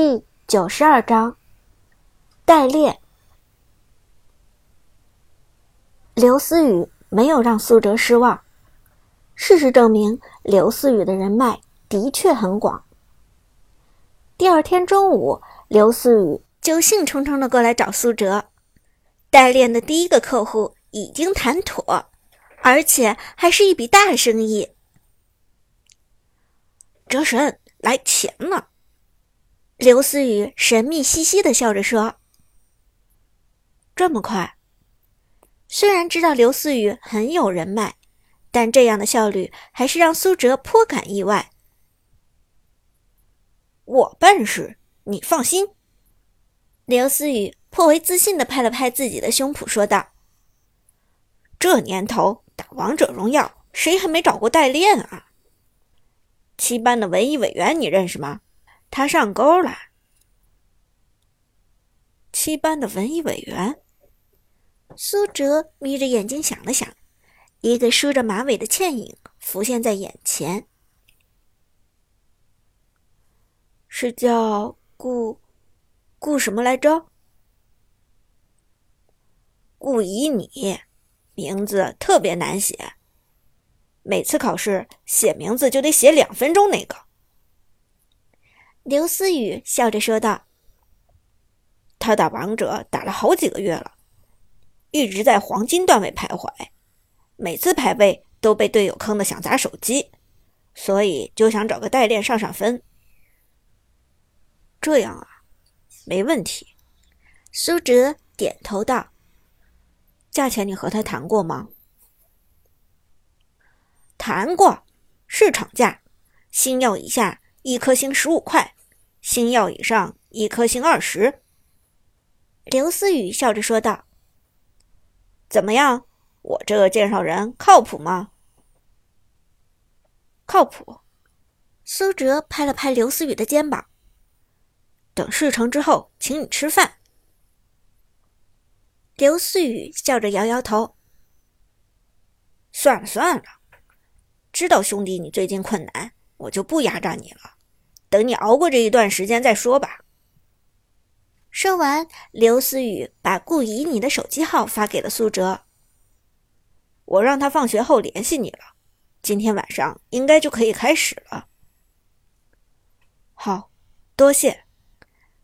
第九十二章代练。刘思雨没有让苏哲失望。事实证明，刘思雨的人脉的确很广。第二天中午，刘思雨就兴冲冲的过来找苏哲。代练的第一个客户已经谈妥，而且还是一笔大生意。哲神，来钱了！刘思雨神秘兮兮的笑着说：“这么快？”虽然知道刘思雨很有人脉，但这样的效率还是让苏哲颇感意外。我办事，你放心。刘思雨颇为自信的拍了拍自己的胸脯，说道：“这年头打王者荣耀，谁还没找过代练啊？七班的文艺委员你认识吗？”他上钩了。七班的文艺委员，苏哲眯着眼睛想了想，一个梳着马尾的倩影浮现在眼前，是叫顾顾什么来着？顾以你，名字特别难写，每次考试写名字就得写两分钟那个。刘思雨笑着说道：“他打王者打了好几个月了，一直在黄金段位徘徊，每次排位都被队友坑的想砸手机，所以就想找个代练上上分。”这样啊，没问题。苏哲点头道：“价钱你和他谈过吗？”“谈过，市场价，星耀以下一颗星十五块。”星耀以上一颗星二十。刘思雨笑着说道：“怎么样，我这个介绍人靠谱吗？”靠谱。苏哲拍了拍刘思雨的肩膀：“等事成之后，请你吃饭。”刘思雨笑着摇摇头：“算了算了，知道兄弟你最近困难，我就不压榨你了。”等你熬过这一段时间再说吧。说完，刘思雨把顾以你的手机号发给了苏哲。我让他放学后联系你了，今天晚上应该就可以开始了。好，多谢。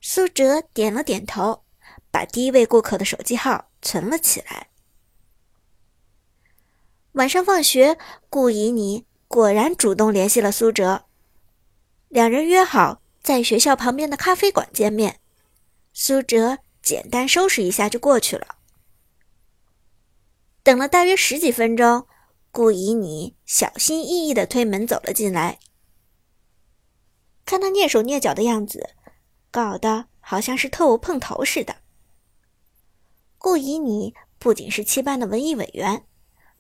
苏哲点了点头，把第一位顾客的手机号存了起来。晚上放学，顾以你果然主动联系了苏哲。两人约好在学校旁边的咖啡馆见面，苏哲简单收拾一下就过去了。等了大约十几分钟，顾以你小心翼翼的推门走了进来，看他蹑手蹑脚的样子，搞得好像是特务碰头似的。顾以你不仅是七班的文艺委员，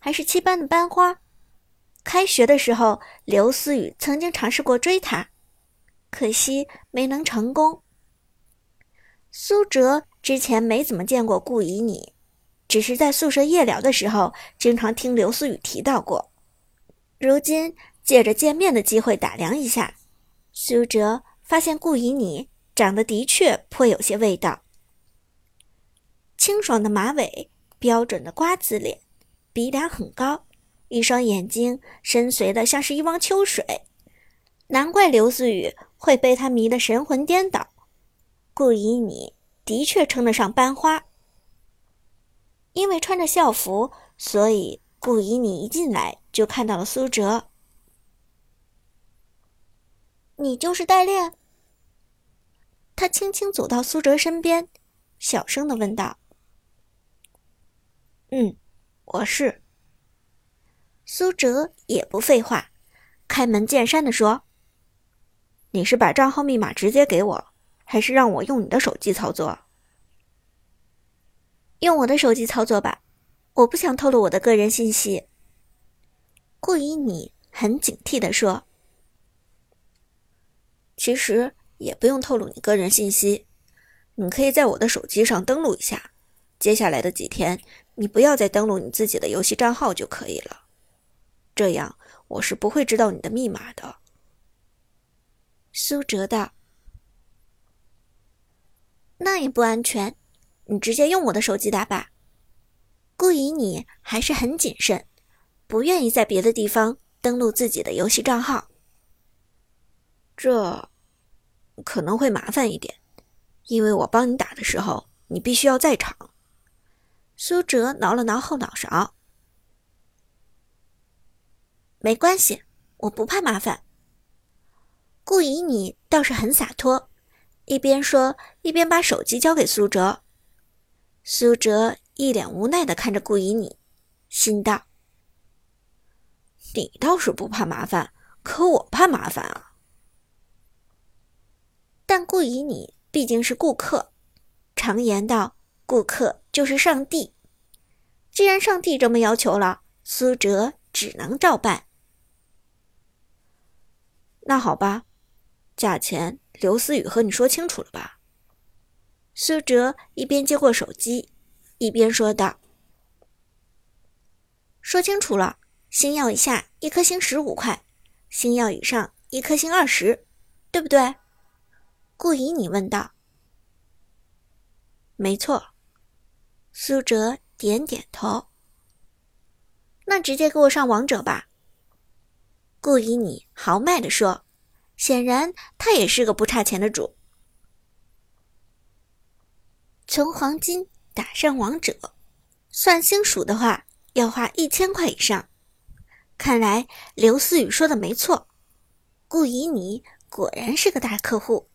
还是七班的班花。开学的时候，刘思雨曾经尝试过追他。可惜没能成功。苏哲之前没怎么见过顾以你，只是在宿舍夜聊的时候经常听刘思雨提到过。如今借着见面的机会打量一下，苏哲发现顾以你长得的确颇有些味道。清爽的马尾，标准的瓜子脸，鼻梁很高，一双眼睛深邃的像是一汪秋水。难怪刘思雨会被他迷得神魂颠倒。顾以你的确称得上班花，因为穿着校服，所以顾以你一进来就看到了苏哲。你就是代练？他轻轻走到苏哲身边，小声的问道：“嗯，我是。”苏哲也不废话，开门见山的说。你是把账号密码直接给我，还是让我用你的手机操作？用我的手机操作吧，我不想透露我的个人信息。顾以你很警惕的说：“其实也不用透露你个人信息，你可以在我的手机上登录一下。接下来的几天，你不要再登录你自己的游戏账号就可以了。这样我是不会知道你的密码的。”苏哲道：“那也不安全，你直接用我的手机打吧。顾以你还是很谨慎，不愿意在别的地方登录自己的游戏账号。这可能会麻烦一点，因为我帮你打的时候，你必须要在场。苏哲挠了挠后脑勺，没关系，我不怕麻烦。顾以你倒是很洒脱，一边说一边把手机交给苏哲。苏哲一脸无奈的看着顾以你，心道：“你倒是不怕麻烦，可我怕麻烦啊。”但顾以你毕竟是顾客，常言道：“顾客就是上帝。”既然上帝这么要求了，苏哲只能照办。那好吧。价钱，刘思雨和你说清楚了吧？苏哲一边接过手机，一边说道：“说清楚了，星耀以下一颗星十五块，星耀以上一颗星二十，对不对？”顾以你问道。“没错。”苏哲点点头。“那直接给我上王者吧。”顾以你豪迈地说。显然，他也是个不差钱的主。从黄金打上王者，算星数的话，要花一千块以上。看来刘思雨说的没错，顾以你果然是个大客户。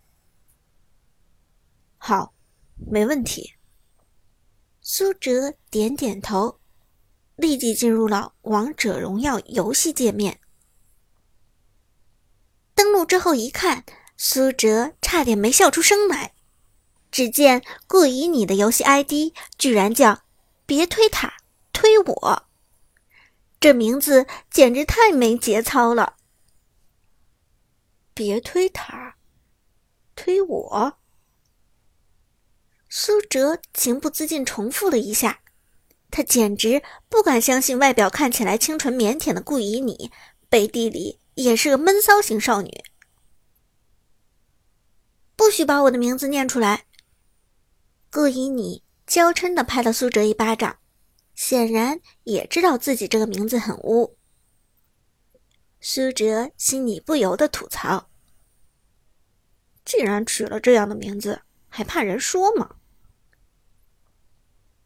好，没问题。苏哲点点头，立即进入了王者荣耀游戏界面。登录之后一看，苏哲差点没笑出声来。只见顾以你的游戏 ID 居然叫“别推塔，推我”，这名字简直太没节操了。别推塔，推我。苏哲情不自禁重复了一下，他简直不敢相信，外表看起来清纯腼腆的顾以你，背地里……也是个闷骚型少女，不许把我的名字念出来。顾以你娇嗔的拍了苏哲一巴掌，显然也知道自己这个名字很污。苏哲心里不由得吐槽：“既然取了这样的名字，还怕人说吗？”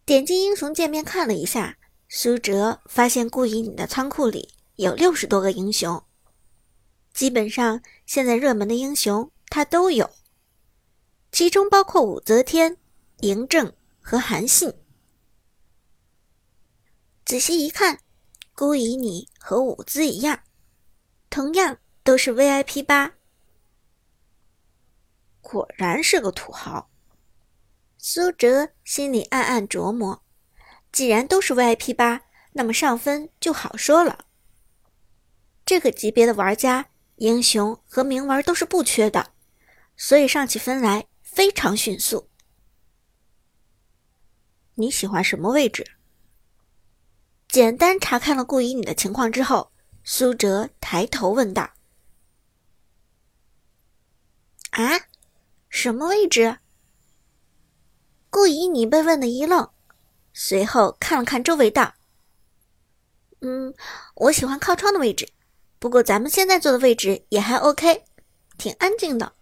点击英雄界面看了一下，苏哲发现顾以你的仓库里有六十多个英雄。基本上，现在热门的英雄他都有，其中包括武则天、嬴政和韩信。仔细一看，孤以你和舞姿一样，同样都是 VIP 八。果然是个土豪。苏哲心里暗暗琢磨：既然都是 VIP 八，那么上分就好说了。这个级别的玩家。英雄和铭文都是不缺的，所以上起分来非常迅速。你喜欢什么位置？简单查看了顾以你的情况之后，苏哲抬头问道：“啊，什么位置？”顾以你被问的一愣，随后看了看周围，道：“嗯，我喜欢靠窗的位置。”不过咱们现在坐的位置也还 OK，挺安静的。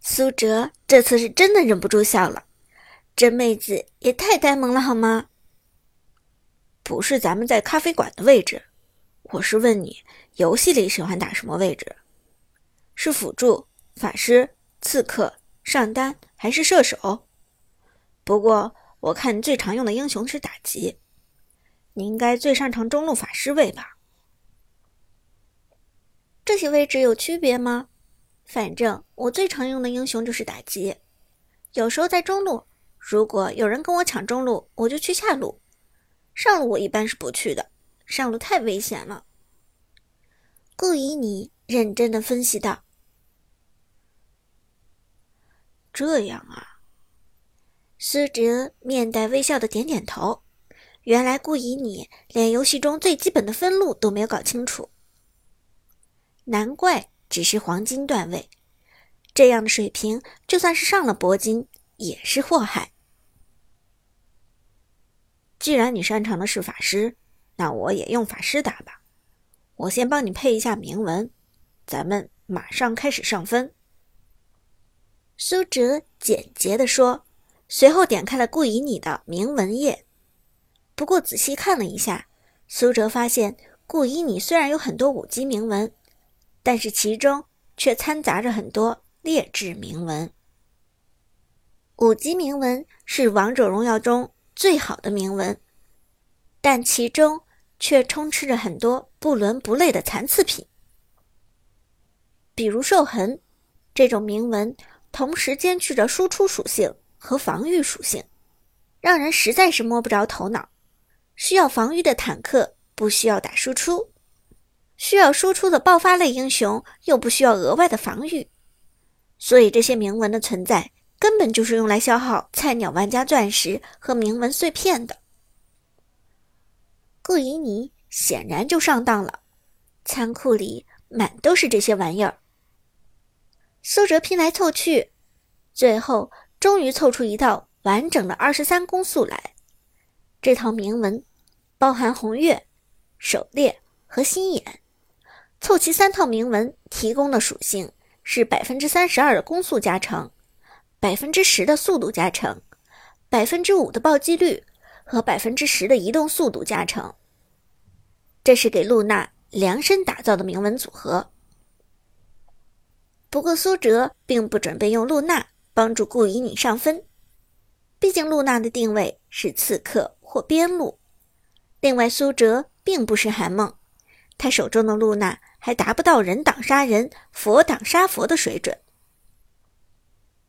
苏哲这次是真的忍不住笑了，这妹子也太呆萌了，好吗？不是咱们在咖啡馆的位置，我是问你，游戏里喜欢打什么位置？是辅助、法师、刺客、上单还是射手？不过我看你最常用的英雄是打击。你应该最擅长中路法师位吧？这些位置有区别吗？反正我最常用的英雄就是打击，有时候在中路，如果有人跟我抢中路，我就去下路。上路我一般是不去的，上路太危险了。顾以你认真的分析道：“这样啊。”苏哲面带微笑的点点头。原来顾以你连游戏中最基本的分路都没有搞清楚，难怪只是黄金段位，这样的水平就算是上了铂金也是祸害。既然你擅长的是法师，那我也用法师打吧。我先帮你配一下铭文，咱们马上开始上分。苏哲简洁的说，随后点开了顾以你的铭文页。不过仔细看了一下，苏哲发现顾以你虽然有很多五级铭文，但是其中却掺杂着很多劣质铭文。五级铭文是王者荣耀中最好的铭文，但其中却充斥着很多不伦不类的残次品，比如兽痕这种铭文。同时兼具着输出属性和防御属性，让人实在是摸不着头脑。需要防御的坦克不需要打输出，需要输出的爆发类英雄又不需要额外的防御，所以这些铭文的存在根本就是用来消耗菜鸟玩家钻石和铭文碎片的。顾以尼显然就上当了，仓库里满都是这些玩意儿。苏哲拼来凑去，最后终于凑出一套完整的二十三攻速来。这套铭文包含红月、狩猎和心眼，凑齐三套铭文提供的属性是百分之三十二的攻速加成、百分之十的速度加成、百分之五的暴击率和百分之十的移动速度加成。这是给露娜量身打造的铭文组合。不过苏哲并不准备用露娜帮助顾以你上分，毕竟露娜的定位是刺客或边路。另外，苏哲并不是韩梦，他手中的露娜还达不到人挡杀人、佛挡杀佛的水准。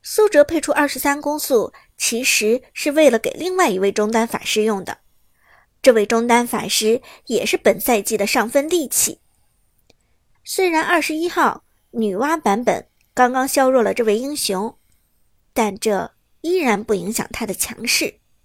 苏哲配出二十三攻速，其实是为了给另外一位中单法师用的。这位中单法师也是本赛季的上分利器，虽然二十一号。女娲版本刚刚削弱了这位英雄，但这依然不影响他的强势。